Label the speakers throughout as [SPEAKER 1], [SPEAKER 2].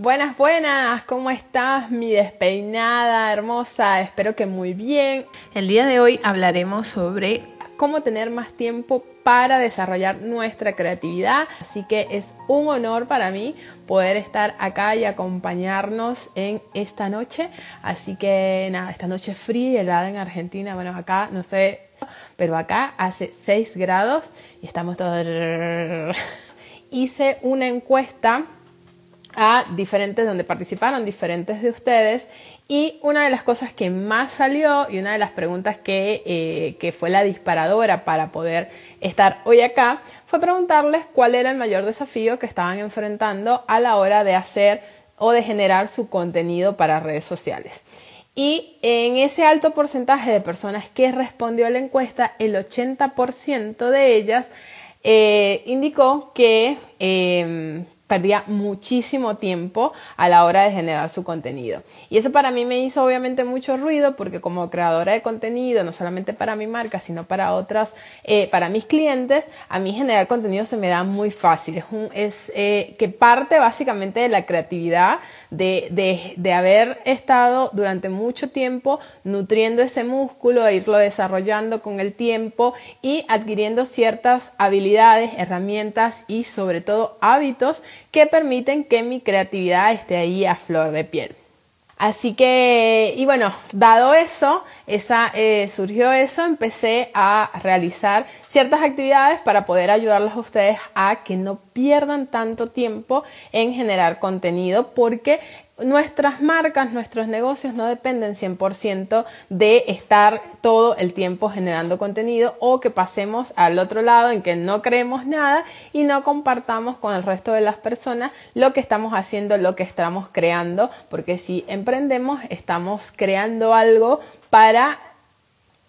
[SPEAKER 1] Buenas, buenas, ¿cómo estás mi despeinada hermosa? Espero que muy bien. El día de hoy hablaremos sobre cómo tener más tiempo para desarrollar nuestra creatividad. Así que es un honor para mí poder estar acá y acompañarnos en esta noche. Así que nada, esta noche fría y helada en Argentina. Bueno, acá no sé, pero acá hace 6 grados y estamos todos... Hice una encuesta a diferentes, donde participaron diferentes de ustedes. Y una de las cosas que más salió y una de las preguntas que, eh, que fue la disparadora para poder estar hoy acá fue preguntarles cuál era el mayor desafío que estaban enfrentando a la hora de hacer o de generar su contenido para redes sociales. Y en ese alto porcentaje de personas que respondió a la encuesta, el 80% de ellas eh, indicó que em, perdía muchísimo tiempo a la hora de generar su contenido. Y eso para mí me hizo obviamente mucho ruido porque como creadora de contenido, no solamente para mi marca, sino para otras, eh, para mis clientes, a mí generar contenido se me da muy fácil. Es, eh, que parte básicamente de la creatividad, de, de, de haber estado durante mucho tiempo nutriendo ese músculo, e irlo desarrollando con el tiempo y adquiriendo ciertas habilidades, herramientas y sobre todo hábitos que permiten que mi creatividad esté ahí a flor de piel. Así que, y bueno, dado eso, esa, eh, surgió eso, empecé a realizar ciertas actividades para poder ayudarlos a ustedes a que no pierdan tanto tiempo en generar contenido, porque nuestras marcas, nuestros negocios no dependen 100% de estar todo el tiempo generando contenido o que pasemos al otro lado en que no creemos nada y no compartamos con el resto de las personas lo que estamos haciendo, lo que estamos creando, porque si emprendemos estamos creando algo para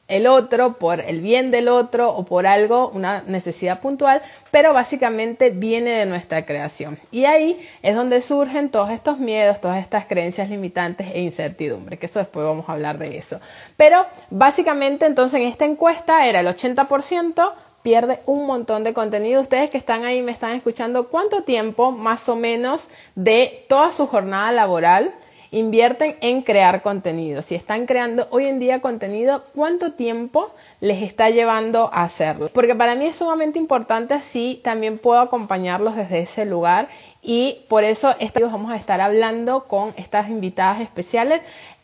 [SPEAKER 1] el otro, por el bien del otro o por algo, una necesidad puntual, pero básicamente viene de nuestra creación. Y ahí es donde surgen todos estos miedos, todas estas creencias limitantes e incertidumbre, que eso después vamos a hablar de eso. Pero básicamente entonces en esta encuesta era el 80%, pierde un montón de contenido. Ustedes que están ahí me están escuchando, ¿cuánto tiempo más o menos de toda su jornada laboral? Invierten en crear contenido. Si están creando hoy en día contenido, ¿cuánto tiempo les está llevando a hacerlo? Porque para mí es sumamente importante así también puedo acompañarlos desde ese lugar y por eso esta vamos a estar hablando con estas invitadas especiales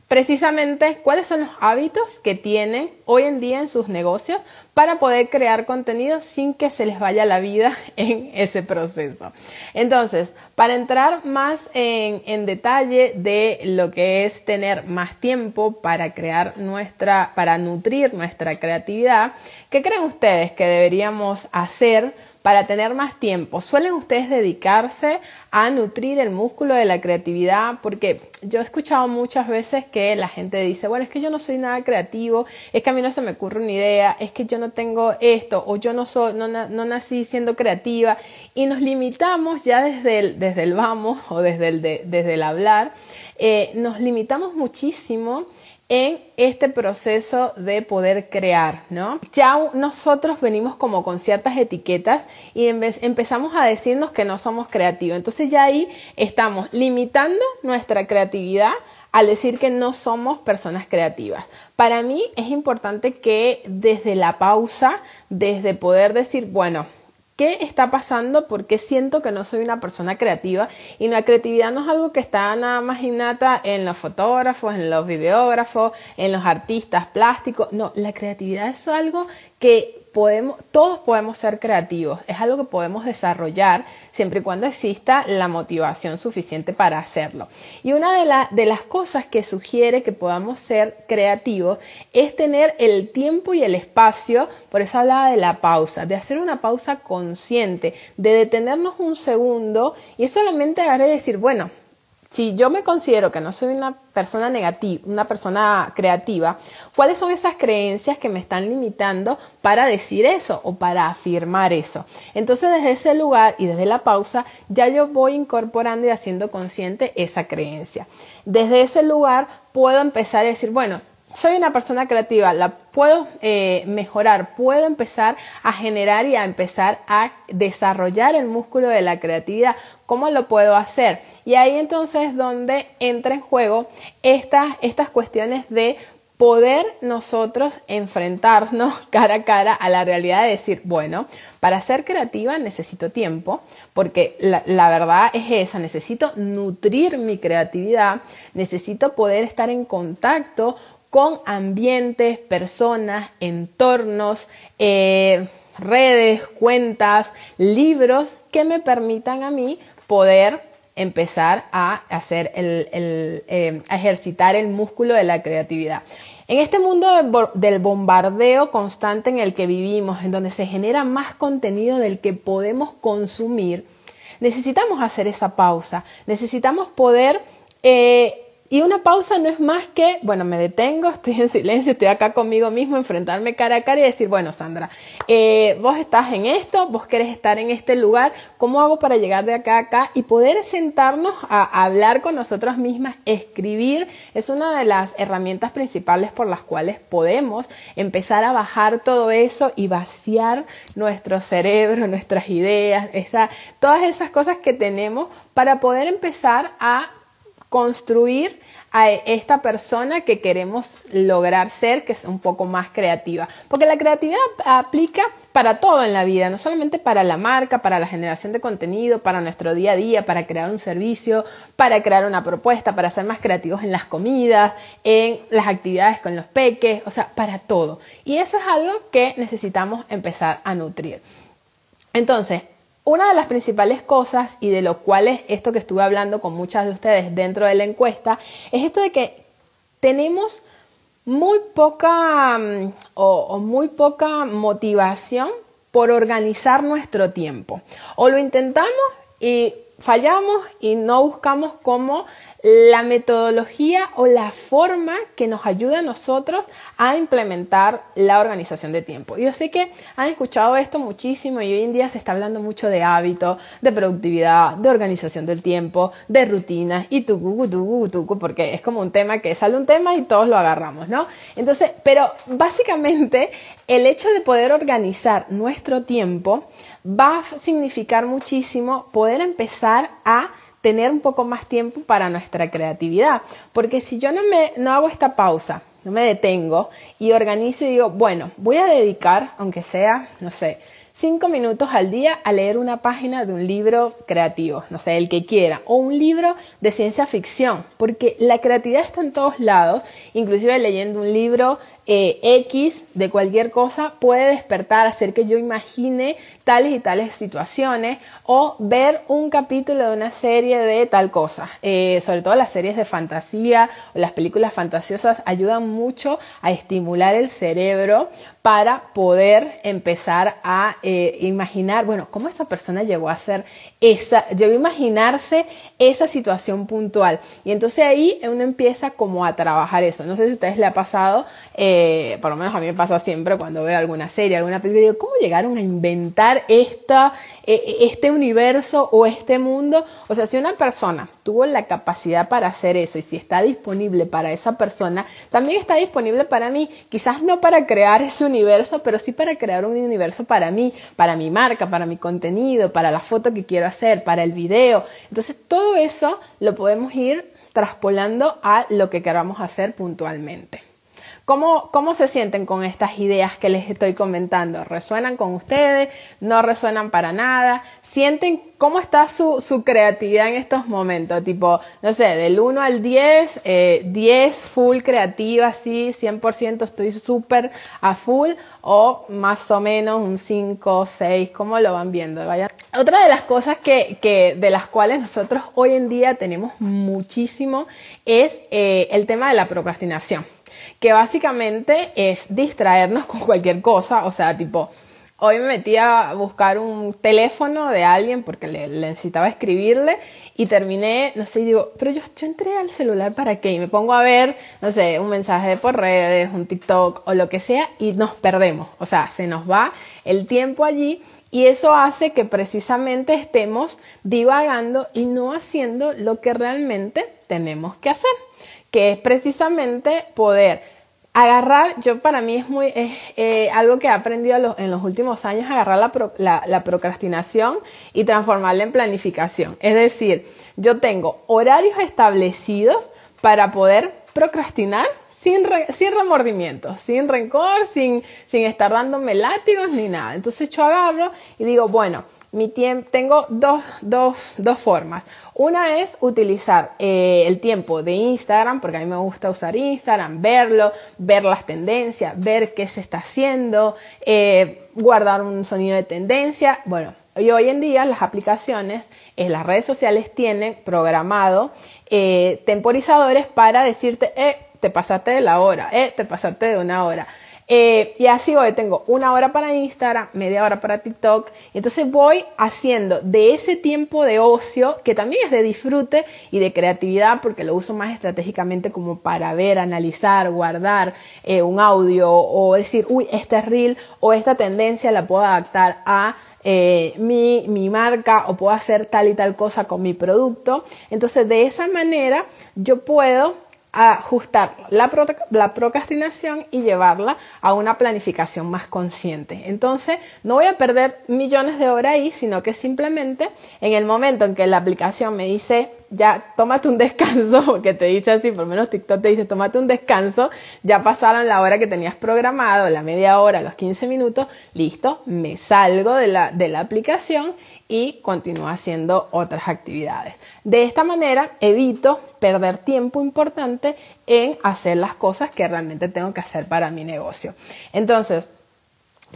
[SPEAKER 1] precisamente cuáles son los hábitos que tienen hoy en día en sus negocios para poder crear contenido sin que se les vaya la vida en ese proceso. Entonces, para entrar más en, detalle de lo que es tener más tiempo para crear nuestra, para nutrir nuestra creatividad, ¿qué creen ustedes que deberíamos hacer para tener más tiempo? ¿Suelen ustedes dedicarse a nutrir el músculo de la creatividad? Porque yo he escuchado muchas veces que la gente dice, bueno, es que yo no soy nada creativo, es que a mí no se me ocurre una idea, es que yo no tengo esto o yo no, soy, no, nací siendo creativa y nos limitamos ya desde el, desde el vamos o desde el, desde el hablar, eh, nos limitamos muchísimo en este proceso de poder crear, ¿no? Ya nosotros venimos como con ciertas etiquetas y empezamos a decirnos que no somos creativos. Entonces ya ahí estamos limitando nuestra creatividad al decir que no somos personas creativas. Para mí es importante que desde la pausa, desde poder decir, bueno, ¿Qué está pasando? Porque siento que no soy una persona creativa y la creatividad no es algo que está nada más innata en los fotógrafos, en los videógrafos, en los artistas plásticos. No, la creatividad es algo que todos podemos ser creativos, es algo que podemos desarrollar siempre y cuando exista la motivación suficiente para hacerlo. Y una de, de las cosas que sugiere que podamos ser creativos es tener el tiempo y el espacio, por eso hablaba de la pausa, de hacer una pausa consciente, de detenernos un segundo y solamente agarrar decir, bueno, si yo me considero que no soy una persona negativa, una persona creativa, ¿cuáles son esas creencias que me están limitando para decir eso o para afirmar eso? Entonces, desde ese lugar y desde la pausa, ya yo voy incorporando y haciendo consciente esa creencia. Desde ese lugar puedo empezar a decir, bueno, soy una persona creativa, la puedo eh, mejorar, puedo empezar a generar y a empezar a desarrollar el músculo de la creatividad. ¿Cómo lo puedo hacer? Y ahí entonces es donde entra en juego estas, estas cuestiones de poder nosotros enfrentarnos cara a cara a la realidad de decir, bueno, para ser creativa necesito tiempo, porque la, verdad es esa, necesito nutrir mi creatividad, necesito poder estar en contacto con ambientes, personas, entornos, eh, redes, cuentas, libros que me permitan a mí poder empezar a hacer el, eh, ejercitar el músculo de la creatividad. En este mundo del bombardeo constante en el que vivimos, en donde se genera más contenido del que podemos consumir, necesitamos hacer esa pausa, necesitamos poder eh, y una pausa no es más que, bueno, me detengo, estoy en silencio, estoy acá conmigo mismo, enfrentarme cara a cara y decir, bueno, Sandra, eh, vos estás en esto, vos querés estar en este lugar, ¿cómo hago para llegar de acá a acá? Y poder sentarnos a hablar con nosotras mismas, escribir, es una de las herramientas principales por las cuales podemos empezar a bajar todo eso y vaciar nuestro cerebro, nuestras ideas, todas esas cosas que tenemos para poder empezar a construir a esta persona que queremos lograr ser, que es un poco más creativa. Porque la creatividad aplica para todo en la vida, no solamente para la marca, para la generación de contenido, para nuestro día a día, para crear un servicio, para crear una propuesta, para ser más creativos en las comidas, en las actividades con los peques, o sea, para todo. Y eso es algo que necesitamos empezar a nutrir. Entonces, una de las principales cosas y de lo cual es esto que estuve hablando con muchas de ustedes dentro de la encuesta es esto de que tenemos muy poca mm, o, muy poca motivación por organizar nuestro tiempo. O lo intentamos y fallamos y no buscamos cómo la metodología o la forma que nos ayuda a nosotros a implementar la organización de tiempo. Yo sé que han escuchado esto muchísimo y hoy en día se está hablando mucho de hábito, de productividad, de organización del tiempo, de rutinas y tu tu tu porque es como un tema que sale un tema y todos lo agarramos, ¿no? Entonces, pero básicamente el hecho de poder organizar nuestro tiempo va a significar muchísimo poder empezar a tener un poco más tiempo para nuestra creatividad. Porque si yo no, me, no hago esta pausa, no me detengo y organizo y digo, bueno, voy a dedicar, aunque sea, no sé, cinco minutos al día a leer una página de un libro creativo, no sé, el que quiera, o un libro de ciencia ficción, porque la creatividad está en todos lados, inclusive leyendo un libro eh, X de cualquier cosa puede despertar, hacer que yo imagine tales y tales situaciones o ver un capítulo de una serie de tal cosa. Eh, sobre todo las series de fantasía o las películas fantasiosas ayudan mucho a estimular el cerebro para poder empezar a eh, imaginar, bueno, cómo esa persona llegó a ser esa, llegó a imaginarse esa situación puntual. Y entonces ahí uno empieza como a trabajar eso. No sé si a ustedes le ha pasado, por lo menos a mí me pasa siempre cuando veo alguna serie, alguna película, digo, ¿cómo llegaron a inventar esta, e, e, este universo o este mundo? O sea, si una persona tuvo la capacidad para hacer eso y si está disponible para esa persona, también está disponible para mí. Quizás no para crear ese universo, pero sí para crear un universo para mí, para mi marca, para mi contenido, para la foto que quiero hacer, para el video. Entonces, todo eso lo podemos ir traspolando a lo que queramos hacer puntualmente. ¿Cómo, ¿Cómo se sienten con estas ideas que les estoy comentando? ¿Resuenan con ustedes? ¿No resuenan para nada? ¿Sienten cómo está su, su creatividad en estos momentos? Tipo, no sé, del 1 al 10, 10 eh, full creativa, sí, 100% estoy súper a full, o más o menos un 5, 6, ¿cómo lo van viendo? Vaya. Otra de las cosas que, que, de las cuales nosotros hoy en día tenemos muchísimo es eh, el tema de la procrastinación que básicamente es distraernos con cualquier cosa, o sea, tipo, hoy me metí a buscar un teléfono de alguien porque le, necesitaba escribirle y terminé, no sé, digo, pero yo, yo entré al celular para qué, y me pongo a ver, no sé, un mensaje por redes, un TikTok o lo que sea y nos perdemos, o sea, se nos va el tiempo allí y eso hace que precisamente estemos divagando y no haciendo lo que realmente tenemos que hacer que es precisamente poder Agarrar, yo para mí es muy, es, eh, algo que he aprendido en los últimos años, agarrar la, la, procrastinación y transformarla en planificación. Es decir, yo tengo horarios establecidos para poder procrastinar sin, sin remordimiento, sin rencor, sin, sin estar dándome látigos ni nada. Entonces yo agarro y digo, bueno, mi tiempo, tengo dos, dos, dos, formas. Una es utilizar eh, el tiempo de Instagram, porque a mí me gusta usar Instagram, verlo, ver las tendencias, ver qué se está haciendo, eh, guardar un sonido de tendencia. Bueno, y hoy en día las aplicaciones, en las redes sociales tienen programado eh, temporizadores para decirte, eh, te pasaste de la hora, eh, te pasaste de una hora. Eh, y así voy, tengo una hora para Instagram, media hora para TikTok. Y entonces voy haciendo de ese tiempo de ocio, que también es de disfrute y de creatividad, porque lo uso más estratégicamente como para ver, analizar, guardar eh, un audio o decir, uy, este reel o esta tendencia la puedo adaptar a eh, mi, mi, marca o puedo hacer tal y tal cosa con mi producto. Entonces, de esa manera yo puedo ajustar la, la, procrastinación y llevarla a una planificación más consciente. Entonces, no voy a perder millones de horas ahí, sino que simplemente en el momento en que la aplicación me dice, ya tómate un descanso, porque te dice así, por lo menos TikTok te dice, tómate un descanso, ya pasaron la hora que tenías programado, la media hora, los 15 minutos, listo, me salgo de la, de la aplicación y continúo haciendo otras actividades. De esta manera evito perder tiempo importante en hacer las cosas que realmente tengo que hacer para mi negocio. Entonces,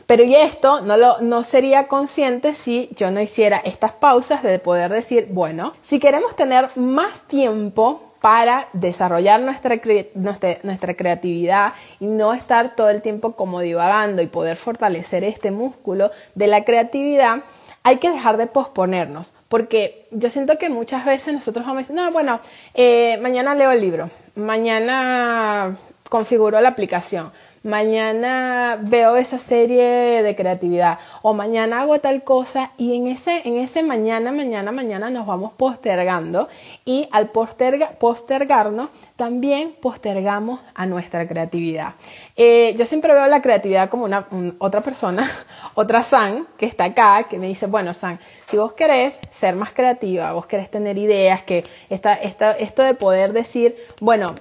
[SPEAKER 1] pero y esto no, lo, no sería consciente si yo no hiciera estas pausas de poder decir, bueno, si queremos tener más tiempo para desarrollar nuestra, nuestra, nuestra, creatividad y no estar todo el tiempo como divagando y poder fortalecer este músculo de la creatividad, hay que dejar de posponernos, porque yo siento que muchas veces nosotros vamos a decir, no, bueno, eh, mañana leo el libro, mañana configuro la aplicación, mañana veo esa serie de creatividad o mañana hago tal cosa y en ese, en ese mañana, mañana, mañana nos vamos postergando y al postergarnos también postergamos a nuestra creatividad. Eh, yo siempre veo la creatividad como una otra persona, otra San que está acá, que me dice, bueno San, si vos querés ser más creativa, vos querés tener ideas, que esta, esta, esto de poder decir, bueno,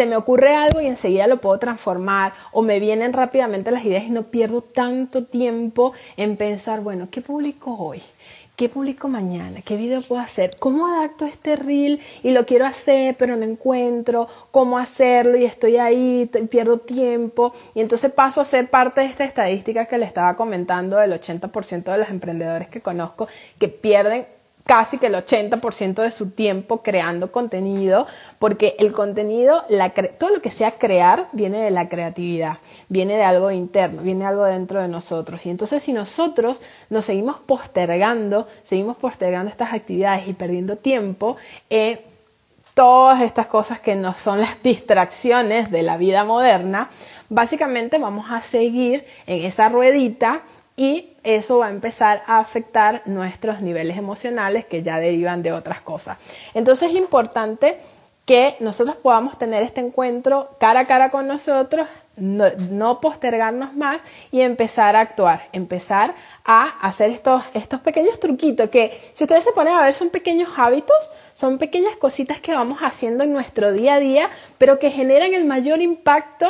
[SPEAKER 1] se me ocurre algo y enseguida lo puedo transformar o me vienen rápidamente las ideas y no pierdo tanto tiempo en pensar, bueno, ¿qué publico hoy? ¿Qué publico mañana? ¿Qué video puedo hacer? ¿Cómo adapto este reel y lo quiero hacer pero no encuentro cómo hacerlo y estoy ahí, pierdo tiempo? Y entonces paso a ser parte de esta estadística que le estaba comentando del 80% de los emprendedores que conozco que pierden casi que el 80% de su tiempo creando contenido, porque el contenido, todo lo que sea crear, viene de la creatividad, viene de algo interno, viene de algo dentro de nosotros. Y entonces si nosotros nos seguimos postergando, seguimos postergando estas actividades y perdiendo tiempo, eh, todas estas cosas que no son las distracciones de la vida moderna, básicamente vamos a seguir en esa ruedita y eso va a empezar a afectar nuestros niveles emocionales que ya derivan de otras cosas. Entonces es importante que nosotros podamos tener este encuentro cara a cara con nosotros, no, postergarnos más y empezar a actuar, empezar a hacer estos, estos pequeños truquitos que si ustedes se ponen a ver son pequeños hábitos, son pequeñas cositas que vamos haciendo en nuestro día a día, pero que generan el mayor impacto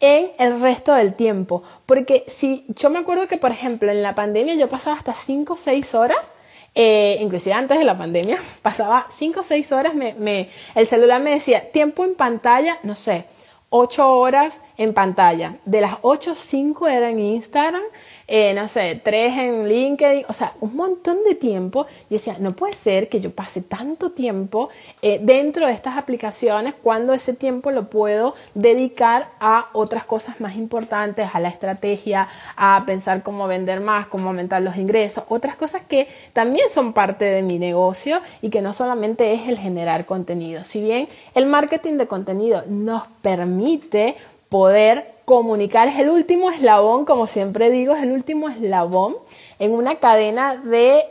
[SPEAKER 1] en el resto del tiempo. Porque si yo me acuerdo que, por ejemplo, en la pandemia yo pasaba hasta 5 o 6 horas, eh, inclusive antes de la pandemia, pasaba 5 o 6 horas, me, el celular me decía, tiempo en pantalla, no sé, 8 horas en pantalla. De las 8, 5 eran en Instagram, eh, no sé, tres en LinkedIn, o sea, un montón de tiempo. Y decía, no puede ser que yo pase tanto tiempo eh, dentro de estas aplicaciones cuando ese tiempo lo puedo dedicar a otras cosas más importantes, a la estrategia, a pensar cómo vender más, cómo aumentar los ingresos, otras cosas que también son parte de mi negocio y que no solamente es el generar contenido. Si bien el marketing de contenido nos permite poder comunicar. Es el último eslabón, como siempre digo, es el último eslabón en una cadena de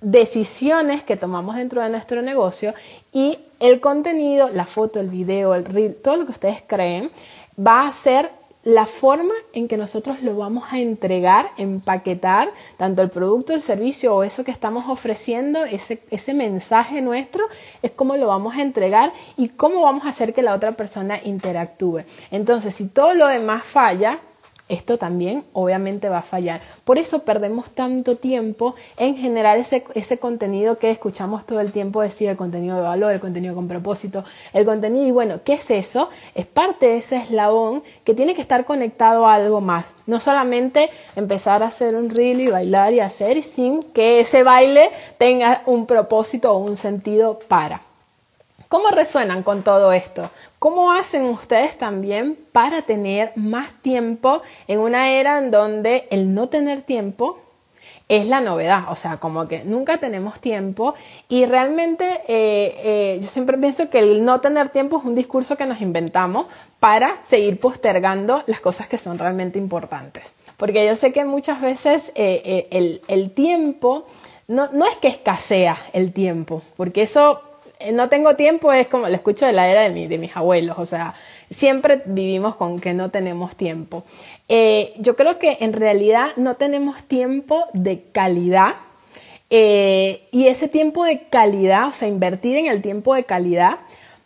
[SPEAKER 1] decisiones que tomamos dentro de nuestro negocio y el contenido, la foto, el video, el reel, todo lo que ustedes creen va a ser la forma en que nosotros lo vamos a entregar, empaquetar, tanto el producto, el servicio o eso que estamos ofreciendo, ese, ese mensaje nuestro, es cómo lo vamos a entregar y cómo vamos a hacer que la otra persona interactúe. Entonces, si todo lo demás falla, esto también obviamente va a fallar. Por eso perdemos tanto tiempo en generar ese, ese, contenido que escuchamos todo el tiempo decir, el contenido de valor, el contenido con propósito, el contenido, y bueno, ¿qué es eso? Es parte de ese eslabón que tiene que estar conectado a algo más. No solamente empezar a hacer un reel y bailar y hacer sin que ese baile tenga un propósito o un sentido para. ¿Cómo resuenan con todo esto? ¿Cómo hacen ustedes también para tener más tiempo en una era en donde el no tener tiempo es la novedad? O sea, como que nunca tenemos tiempo y realmente eh, eh, yo siempre pienso que el no tener tiempo es un discurso que nos inventamos para seguir postergando las cosas que son realmente importantes. Porque yo sé que muchas veces eh, el, el, tiempo, no, no es que escasea el tiempo, porque eso no tengo tiempo es como lo escucho de la era de, de mis abuelos, o sea, siempre vivimos con que no tenemos tiempo. Eh, yo creo que en realidad no tenemos tiempo de calidad eh, y ese tiempo de calidad, o sea, invertir en el tiempo de calidad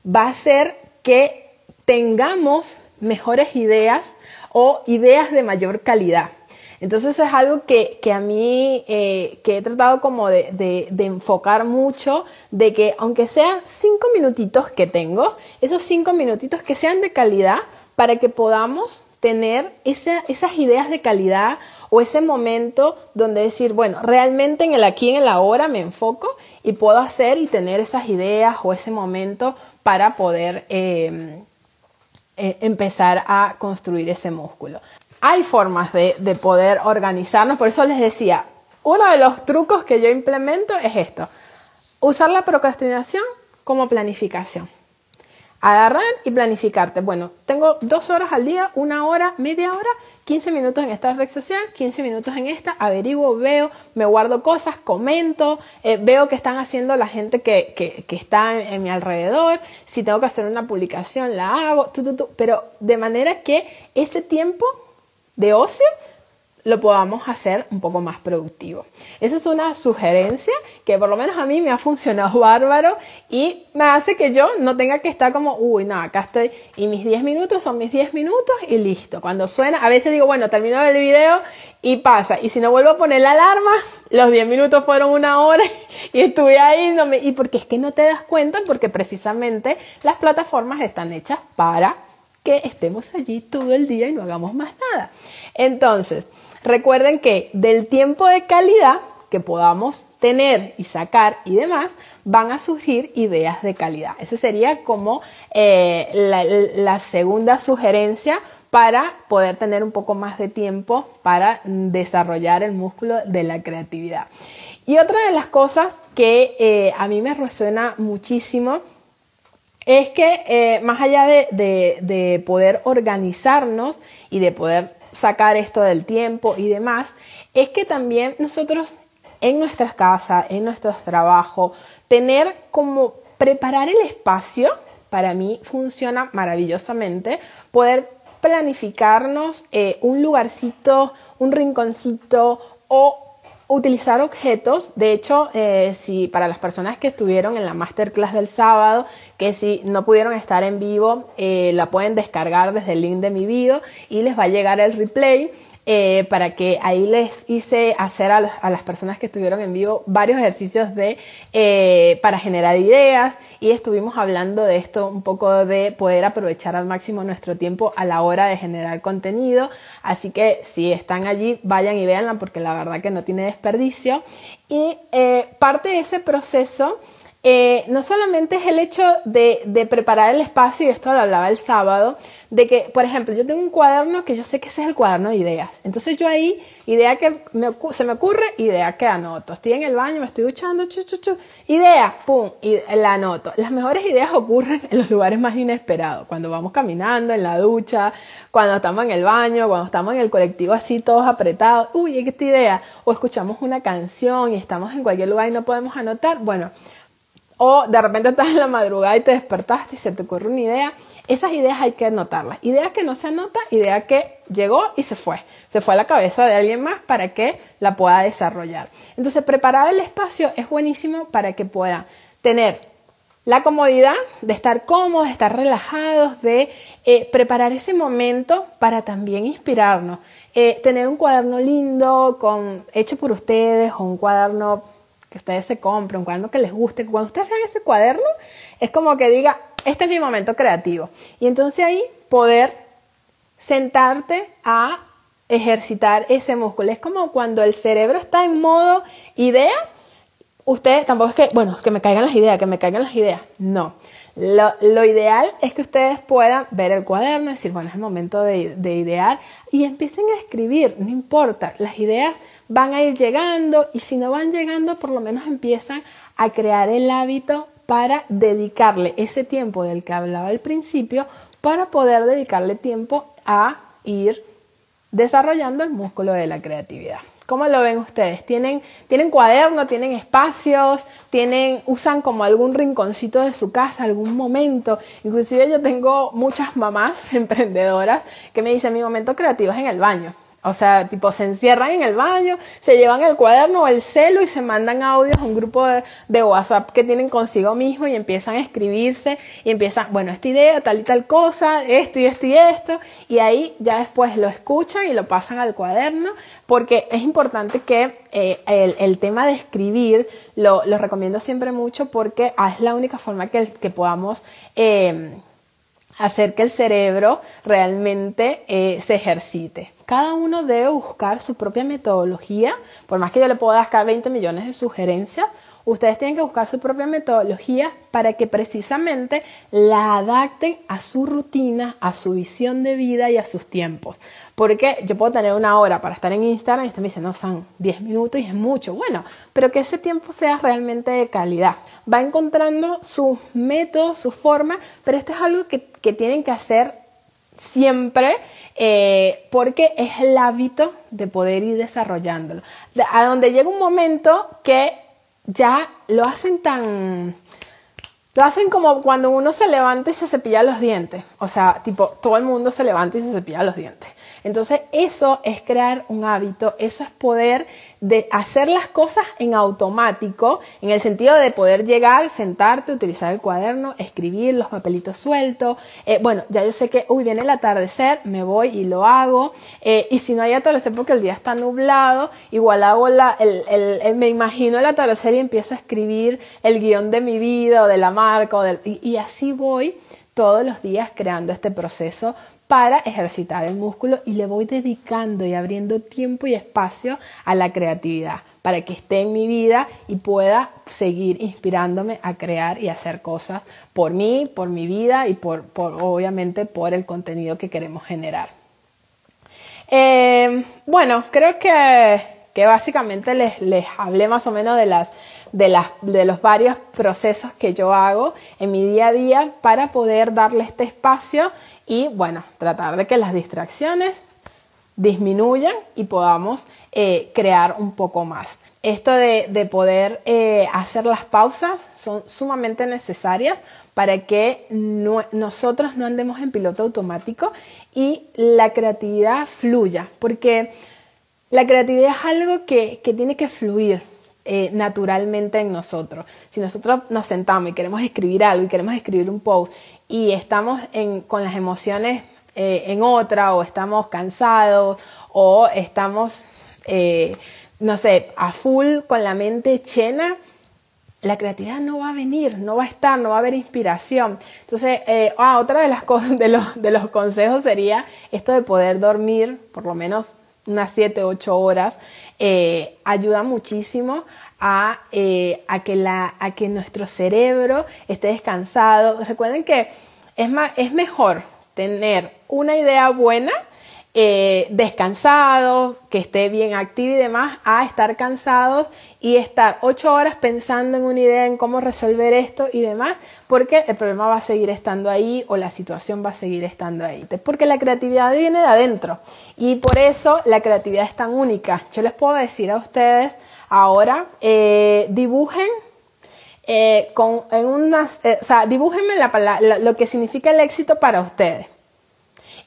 [SPEAKER 1] va a hacer que tengamos mejores ideas o ideas de mayor calidad. Entonces es algo que, a mí, eh, que he tratado como de, enfocar mucho, de que aunque sean cinco minutitos que tengo, esos cinco minutitos que sean de calidad para que podamos tener esas ideas de calidad o ese momento donde decir, bueno, realmente en el aquí, en el ahora me enfoco y puedo hacer y tener esas ideas o ese momento para poder eh, eh, empezar a construir ese músculo hay formas de, poder organizarnos, por eso les decía, uno de los trucos que yo implemento es esto, usar la procrastinación como planificación. Agarrar y planificarte. Bueno, tengo dos horas al día, una hora, media hora, 15 minutos en esta red social, 15 minutos en esta, averiguo, veo, me guardo cosas, comento, eh, veo qué están haciendo la gente que, que, está en, mi alrededor, si tengo que hacer una publicación, la hago, pero de manera que ese tiempo de ocio lo podamos hacer un poco más productivo. Esa es una sugerencia que por lo menos a mí me ha funcionado bárbaro y me hace que yo no tenga que estar como, uy, no, acá estoy y mis 10 minutos son mis 10 minutos y listo. Cuando suena, a veces digo, bueno, termino el video y pasa. Y si no vuelvo a poner la alarma, los 10 minutos fueron una hora y estuve ahí. No me... Y porque es que no te das cuenta, porque precisamente las plataformas están hechas para que estemos allí todo el día y no hagamos más nada. Entonces, recuerden que del tiempo de calidad que podamos tener y sacar y demás, van a surgir ideas de calidad. Esa sería como eh, la, segunda sugerencia para poder tener un poco más de tiempo para desarrollar el músculo de la creatividad. Y otra de las cosas que eh, a mí me resuena muchísimo es que eh, más allá de, poder organizarnos y de poder sacar esto del tiempo y demás, es que también nosotros en nuestras casas, en nuestros trabajos, tener como preparar el espacio, para mí funciona maravillosamente, poder planificarnos eh, un lugarcito, un rinconcito o utilizar objetos. De hecho, eh, si para las personas que estuvieron en la masterclass del sábado, que si no pudieron estar en vivo, eh, la pueden descargar desde el link de mi video y les va a llegar el replay. Eh, para que ahí les hice hacer a, las personas que estuvieron en vivo varios ejercicios de, eh, para generar ideas y estuvimos hablando de esto un poco de poder aprovechar al máximo nuestro tiempo a la hora de generar contenido. Así que si están allí, vayan y véanla porque la verdad que no tiene desperdicio. Y eh, parte de ese proceso eh, no solamente es el hecho de, preparar el espacio, y esto lo hablaba el sábado, de que, por ejemplo, yo tengo un cuaderno que yo sé que ese es el cuaderno de ideas. Entonces yo ahí, idea que se me ocurre, idea que anoto. Estoy en el baño, me estoy duchando, chu, chu, idea, pum, y la anoto. Las mejores ideas ocurren en los lugares más inesperados, cuando vamos caminando, en la ducha, cuando estamos en el baño, cuando estamos en el colectivo así todos apretados, uy, esta idea, o escuchamos una canción y estamos en cualquier lugar y no podemos anotar, bueno, o de repente estás en la madrugada y te despertaste y se te ocurre una idea. Esas ideas hay que anotarlas. Ideas que no se anota, idea que llegó y se fue. Se fue a la cabeza de alguien más para que la pueda desarrollar. Entonces, preparar el espacio es buenísimo para que pueda tener la comodidad de estar cómodos, de estar relajados, de eh, preparar ese momento para también inspirarnos. Eh, tener un cuaderno lindo, con, hecho por ustedes, o un cuaderno que ustedes se compren, un cuaderno que les guste. Cuando ustedes vean ese cuaderno, es como que diga, este es mi momento creativo. Y entonces ahí poder sentarte a ejercitar ese músculo. Es como cuando el cerebro está en modo ideas ustedes tampoco es que, bueno, que me caigan las ideas, que me caigan las ideas. No. Lo, ideal es que ustedes puedan ver el cuaderno, decir, bueno, es el momento de, de idear y empiecen a escribir, no importa, las ideas van a ir llegando y si no van llegando, por lo menos empiezan a crear el hábito para dedicarle ese tiempo del que hablaba al principio, para poder dedicarle tiempo a ir desarrollando el músculo de la creatividad. ¿Cómo lo ven ustedes? ¿Tienen, tienen cuaderno, tienen espacios, tienen, usan como algún rinconcito de su casa, algún momento? Inclusive yo tengo muchas mamás emprendedoras que me dicen mi momento creativo es en el baño. O sea, tipo, se encierran en el baño, se llevan el cuaderno o el celo y se mandan audios a un grupo de, WhatsApp que tienen consigo mismo y empiezan a escribirse y empiezan, bueno, esta idea, tal y tal cosa, esto y esto y esto, y ahí ya después lo escuchan y lo pasan al cuaderno, porque es importante que eh, el, tema de escribir lo, recomiendo siempre mucho porque es la única forma que, que podamos... Eh, hacer que el cerebro realmente eh, se ejercite. Cada uno debe buscar su propia metodología, por más que yo le pueda dar 20 millones de sugerencias, ustedes tienen que buscar su propia metodología para que precisamente la adapten a su rutina, a su visión de vida y a sus tiempos. Porque yo puedo tener una hora para estar en Instagram y usted me dice, no, son 10 minutos y es mucho. Bueno, pero que ese tiempo sea realmente de calidad. Va encontrando su método, su forma, pero esto es algo que, tienen que hacer siempre eh, porque es el hábito de poder ir desarrollándolo. A donde llega un momento que ya lo hacen tan... Lo hacen como cuando uno se levanta y se cepilla los dientes. O sea, tipo, todo el mundo se levanta y se cepilla los dientes. Entonces, eso es crear un hábito, eso es poder de hacer las cosas en automático, en el sentido de poder llegar, sentarte, utilizar el cuaderno, escribir los papelitos sueltos. Eh, bueno, ya yo sé que, uy, viene el atardecer, me voy y lo hago. Eh, y si no hay atardecer porque el día está nublado, igual hago la, el, me imagino el atardecer y empiezo a escribir el guion de mi vida o de la marca. Y así voy todos los días creando este proceso para ejercitar el músculo y le voy dedicando y abriendo tiempo y espacio a la creatividad para que esté en mi vida y pueda seguir inspirándome a crear y hacer cosas por mí, por mi vida y por, obviamente por el contenido que queremos generar. Eh, bueno, creo que, que básicamente les, les, hablé más o menos de, las, de, las, de los varios procesos que yo hago en mi día a día para poder darle este espacio y bueno, tratar de que las distracciones disminuyan y podamos eh, crear un poco más. Esto de, poder eh, hacer las pausas son sumamente necesarias para que nosotros no andemos en piloto automático y la creatividad fluya, porque la creatividad es algo que, tiene que fluir, eh, naturalmente en nosotros. Si nosotros nos sentamos y queremos escribir algo y queremos escribir un post y estamos con las emociones eh, en otra o estamos cansados o estamos, eh, no sé, a full con la mente llena, la creatividad no va a venir, no va a estar, no va a haber inspiración. Entonces, eh, ah, otra de las cosas, de los, de los consejos sería esto de poder dormir por lo menos unas 7, 8 horas, ayuda muchísimo a, a, que la, a que nuestro cerebro esté descansado. Recuerden que es, más, es mejor tener una idea buena, eh, descansado, que esté bien activo y demás, a estar cansados y estar ocho horas pensando en una idea, en cómo resolver esto y demás, porque el problema va a seguir estando ahí o la situación va a seguir estando ahí. Porque la creatividad viene de adentro y por eso la creatividad es tan única. Yo les puedo decir a ustedes ahora, eh, dibujen eh, con, en unas, eh, o sea, dibújenme la, lo que significa el éxito para ustedes.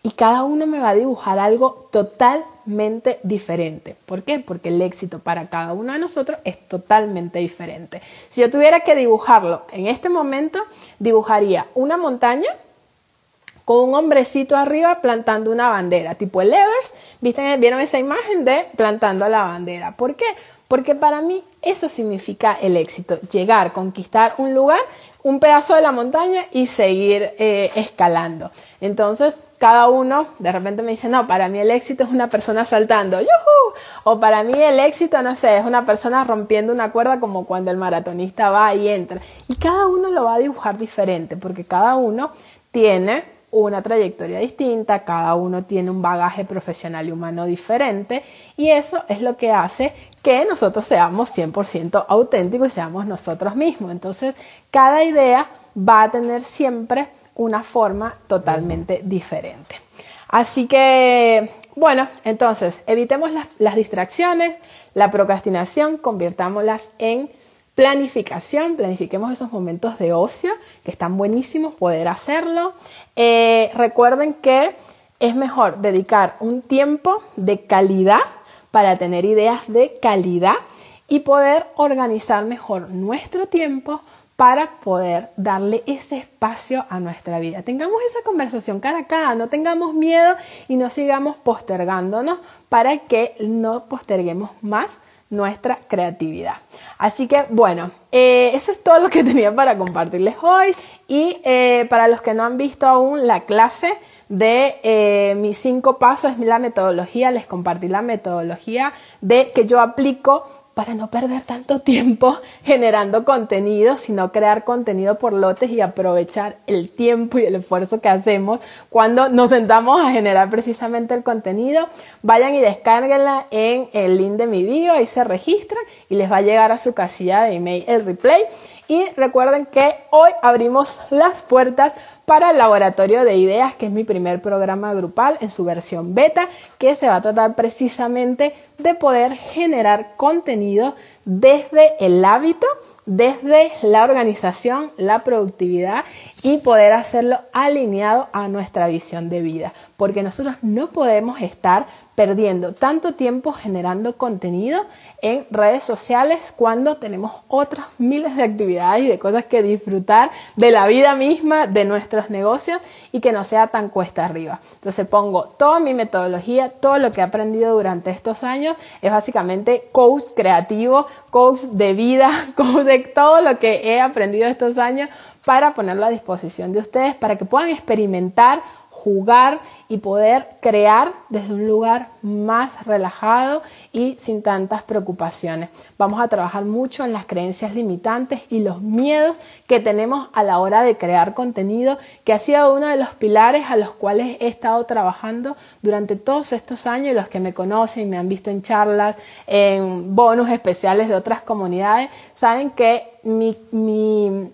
[SPEAKER 1] Y cada uno me va a dibujar algo totalmente diferente. ¿Por qué? Porque el éxito para cada uno de nosotros es totalmente diferente. Si yo tuviera que dibujarlo en este momento, dibujaría una montaña con un hombrecito arriba plantando una bandera, tipo el Evers. ¿Vieron esa imagen de plantando la bandera? ¿Por qué? Porque para mí eso significa el éxito, llegar, conquistar un lugar, un pedazo de la montaña y seguir eh, escalando. Entonces, cada uno de repente me dice, no, para mí el éxito es una persona saltando, ¡yuhu! O para mí el éxito, no sé, es una persona rompiendo una cuerda como cuando el maratonista va y entra. Y cada uno lo va a dibujar diferente, porque cada uno tiene una trayectoria distinta, cada uno tiene un bagaje profesional y humano diferente y eso es lo que hace que nosotros seamos 100% auténticos y seamos nosotros mismos. Entonces, cada idea va a tener siempre una forma totalmente diferente. Así que, bueno, entonces, evitemos las, las distracciones, la procrastinación, convirtámoslas en Planificación, planifiquemos esos momentos de ocio, que están buenísimos poder hacerlo. Eh, recuerden que es mejor dedicar un tiempo de calidad para tener ideas de calidad y poder organizar mejor nuestro tiempo para poder darle ese espacio a nuestra vida. Tengamos esa conversación cara a cara, no tengamos miedo y no sigamos postergándonos para que no posterguemos más nuestra creatividad. Así que bueno, eh, eso es todo lo que tenía para compartirles hoy y eh, para los que no han visto aún la clase de eh, mis cinco pasos, la metodología, les compartí la metodología de que yo aplico para no perder tanto tiempo generando contenido, sino crear contenido por lotes y aprovechar el tiempo y el esfuerzo que hacemos cuando nos sentamos a generar precisamente el contenido. Vayan y descárguenla en el link de mi video, ahí se registran y les va a llegar a su casilla de email el replay. Y recuerden que hoy abrimos las puertas para el Laboratorio de Ideas, que es mi primer programa grupal en su versión beta, que se va a tratar precisamente de poder generar contenido desde el hábito, desde la organización, la productividad y poder hacerlo alineado a nuestra visión de vida. Porque nosotros no podemos estar perdiendo tanto tiempo generando contenido en redes sociales cuando tenemos otras miles de actividades y de cosas que disfrutar de la vida misma, de nuestros negocios y que no sea tan cuesta arriba. Entonces pongo toda mi metodología, todo lo que he aprendido durante estos años, es básicamente coach creativo, coach de vida, coach de todo lo que he aprendido estos años para ponerlo a disposición de ustedes para que puedan experimentar jugar y poder crear desde un lugar más relajado y sin tantas preocupaciones. Vamos a trabajar mucho en las creencias limitantes y los miedos que tenemos a la hora de crear contenido, que ha sido uno de los pilares a los cuales he estado trabajando durante todos estos años los que me conocen y me han visto en charlas, en bonus especiales de otras comunidades, saben que mi, mi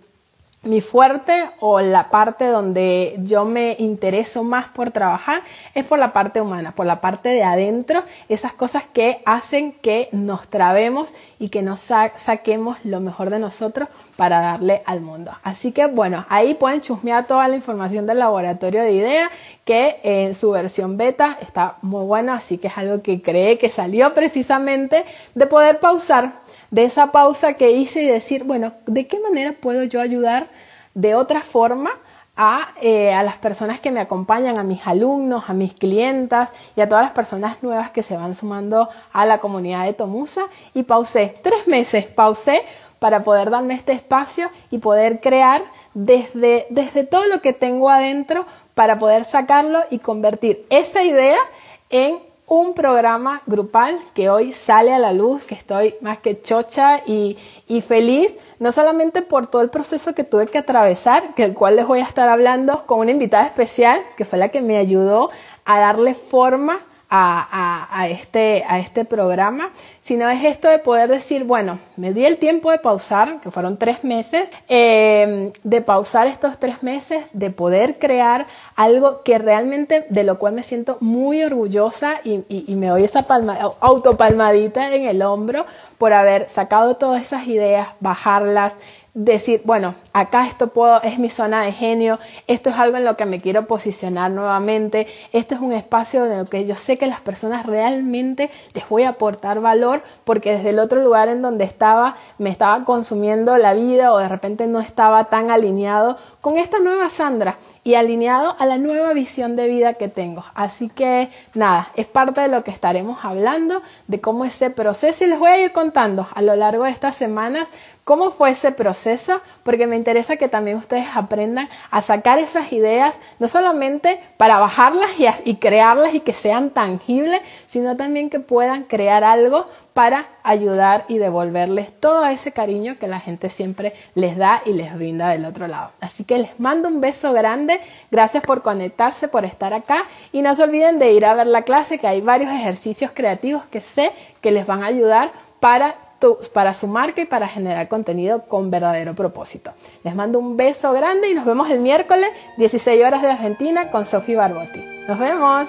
[SPEAKER 1] mi fuerte o la parte donde yo me intereso más por trabajar es por la parte humana, por la parte de adentro, esas cosas que hacen que nos trabemos y que nos saquemos lo mejor de nosotros para darle al mundo. Así que bueno, ahí pueden chusmear toda la información del laboratorio de ideas que en su versión beta está muy bueno, así que es algo que cree que salió precisamente de poder pausar de esa pausa que hice y decir, bueno, ¿de qué manera puedo yo ayudar de otra forma a, eh, a, las personas que me acompañan, a mis alumnos, a mis clientas y a todas las personas nuevas que se van sumando a la comunidad de Tomusa. Y pausé, tres meses pausé para poder darme este espacio y poder crear desde, desde todo lo que tengo adentro para poder sacarlo y convertir esa idea en un programa grupal que hoy sale a la luz, que estoy más que chocha y, y, feliz, no solamente por todo el proceso que tuve que atravesar, que el cual les voy a estar hablando con una invitada especial, que fue la que me ayudó a darle forma a, este, a este programa, sino es esto de poder decir, bueno, me di el tiempo de pausar, que fueron tres meses, em, de pausar estos tres meses, de poder crear algo que realmente, de lo cual me siento muy orgullosa y, me doy esa palma, autopalmadita en el hombro por haber sacado todas esas ideas, bajarlas, decir, bueno, acá esto puedo, es mi zona de genio, esto es algo en lo que me quiero posicionar nuevamente, este es un espacio en el que yo sé que las personas realmente les voy a aportar valor porque desde el otro lugar en donde estaba me estaba consumiendo la vida o de repente no estaba tan alineado con esta nueva Sandra y alineado a la nueva visión de vida que tengo. Así que nada, es parte de lo que estaremos hablando, de cómo ese proceso y les voy a ir contando a lo largo de estas semanas cómo fue ese proceso, porque me interesa que también ustedes aprendan a sacar esas ideas, no solamente para bajarlas y, crearlas y que sean tangibles, sino también que puedan crear algo para ayudar y devolverles todo ese cariño que la gente siempre les da y les brinda del otro lado. Así que les mando un beso grande, gracias por conectarse, por estar acá. Y no se olviden de ir a ver la clase que hay varios ejercicios creativos que sé que les van a ayudar para para su marca y para generar contenido con verdadero propósito. Les mando un beso grande y nos vemos el miércoles 16 horas de Argentina con Sofía Barbotti. Nos vemos.